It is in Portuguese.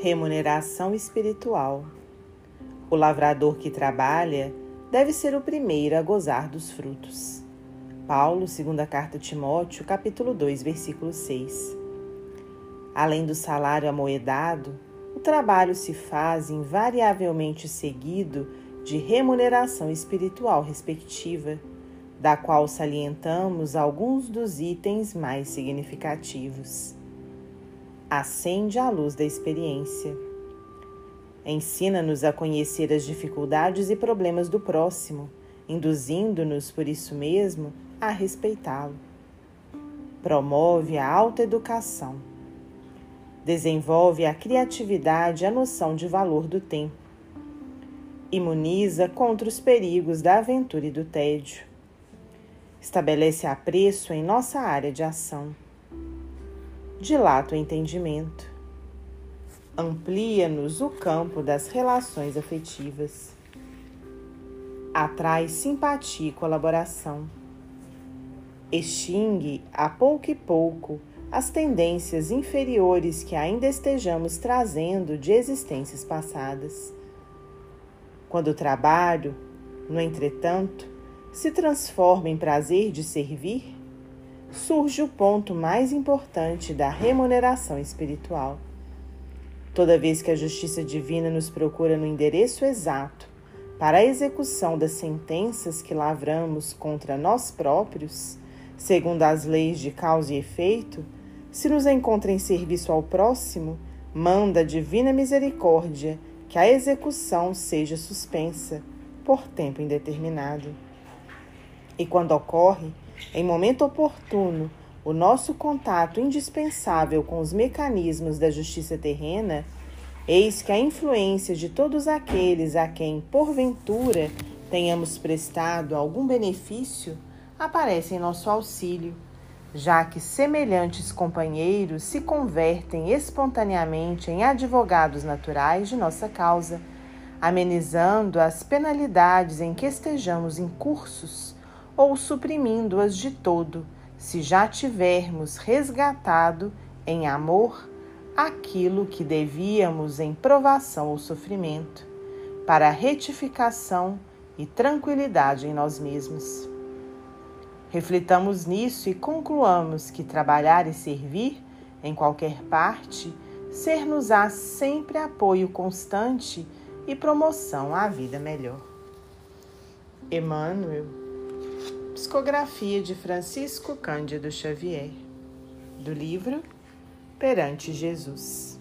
Remuneração espiritual. O lavrador que trabalha deve ser o primeiro a gozar dos frutos. Paulo, segunda carta a Timóteo, capítulo 2, versículo 6. Além do salário amoedado, o trabalho se faz invariavelmente seguido de remuneração espiritual respectiva, da qual salientamos alguns dos itens mais significativos acende a luz da experiência. Ensina-nos a conhecer as dificuldades e problemas do próximo, induzindo-nos, por isso mesmo, a respeitá-lo. Promove a autoeducação. Desenvolve a criatividade e a noção de valor do tempo. Imuniza contra os perigos da aventura e do tédio. Estabelece apreço em nossa área de ação dilata o entendimento, amplia-nos o campo das relações afetivas, atrai simpatia e colaboração, extingue a pouco e pouco as tendências inferiores que ainda estejamos trazendo de existências passadas. Quando o trabalho, no entretanto, se transforma em prazer de servir, surge o ponto mais importante da remuneração espiritual. Toda vez que a justiça divina nos procura no endereço exato para a execução das sentenças que lavramos contra nós próprios, segundo as leis de causa e efeito, se nos encontra em serviço ao próximo, manda a divina misericórdia que a execução seja suspensa por tempo indeterminado. E quando ocorre, em momento oportuno, o nosso contato indispensável com os mecanismos da justiça terrena, eis que a influência de todos aqueles a quem, porventura, tenhamos prestado algum benefício aparece em nosso auxílio, já que semelhantes companheiros se convertem espontaneamente em advogados naturais de nossa causa, amenizando as penalidades em que estejamos incursos ou suprimindo-as de todo, se já tivermos resgatado em amor aquilo que devíamos em provação ou sofrimento, para retificação e tranquilidade em nós mesmos. Reflitamos nisso e concluamos que trabalhar e servir, em qualquer parte, ser-nos-á sempre apoio constante e promoção à vida melhor. Emmanuel Psicografia de Francisco Cândido Xavier, do livro Perante Jesus.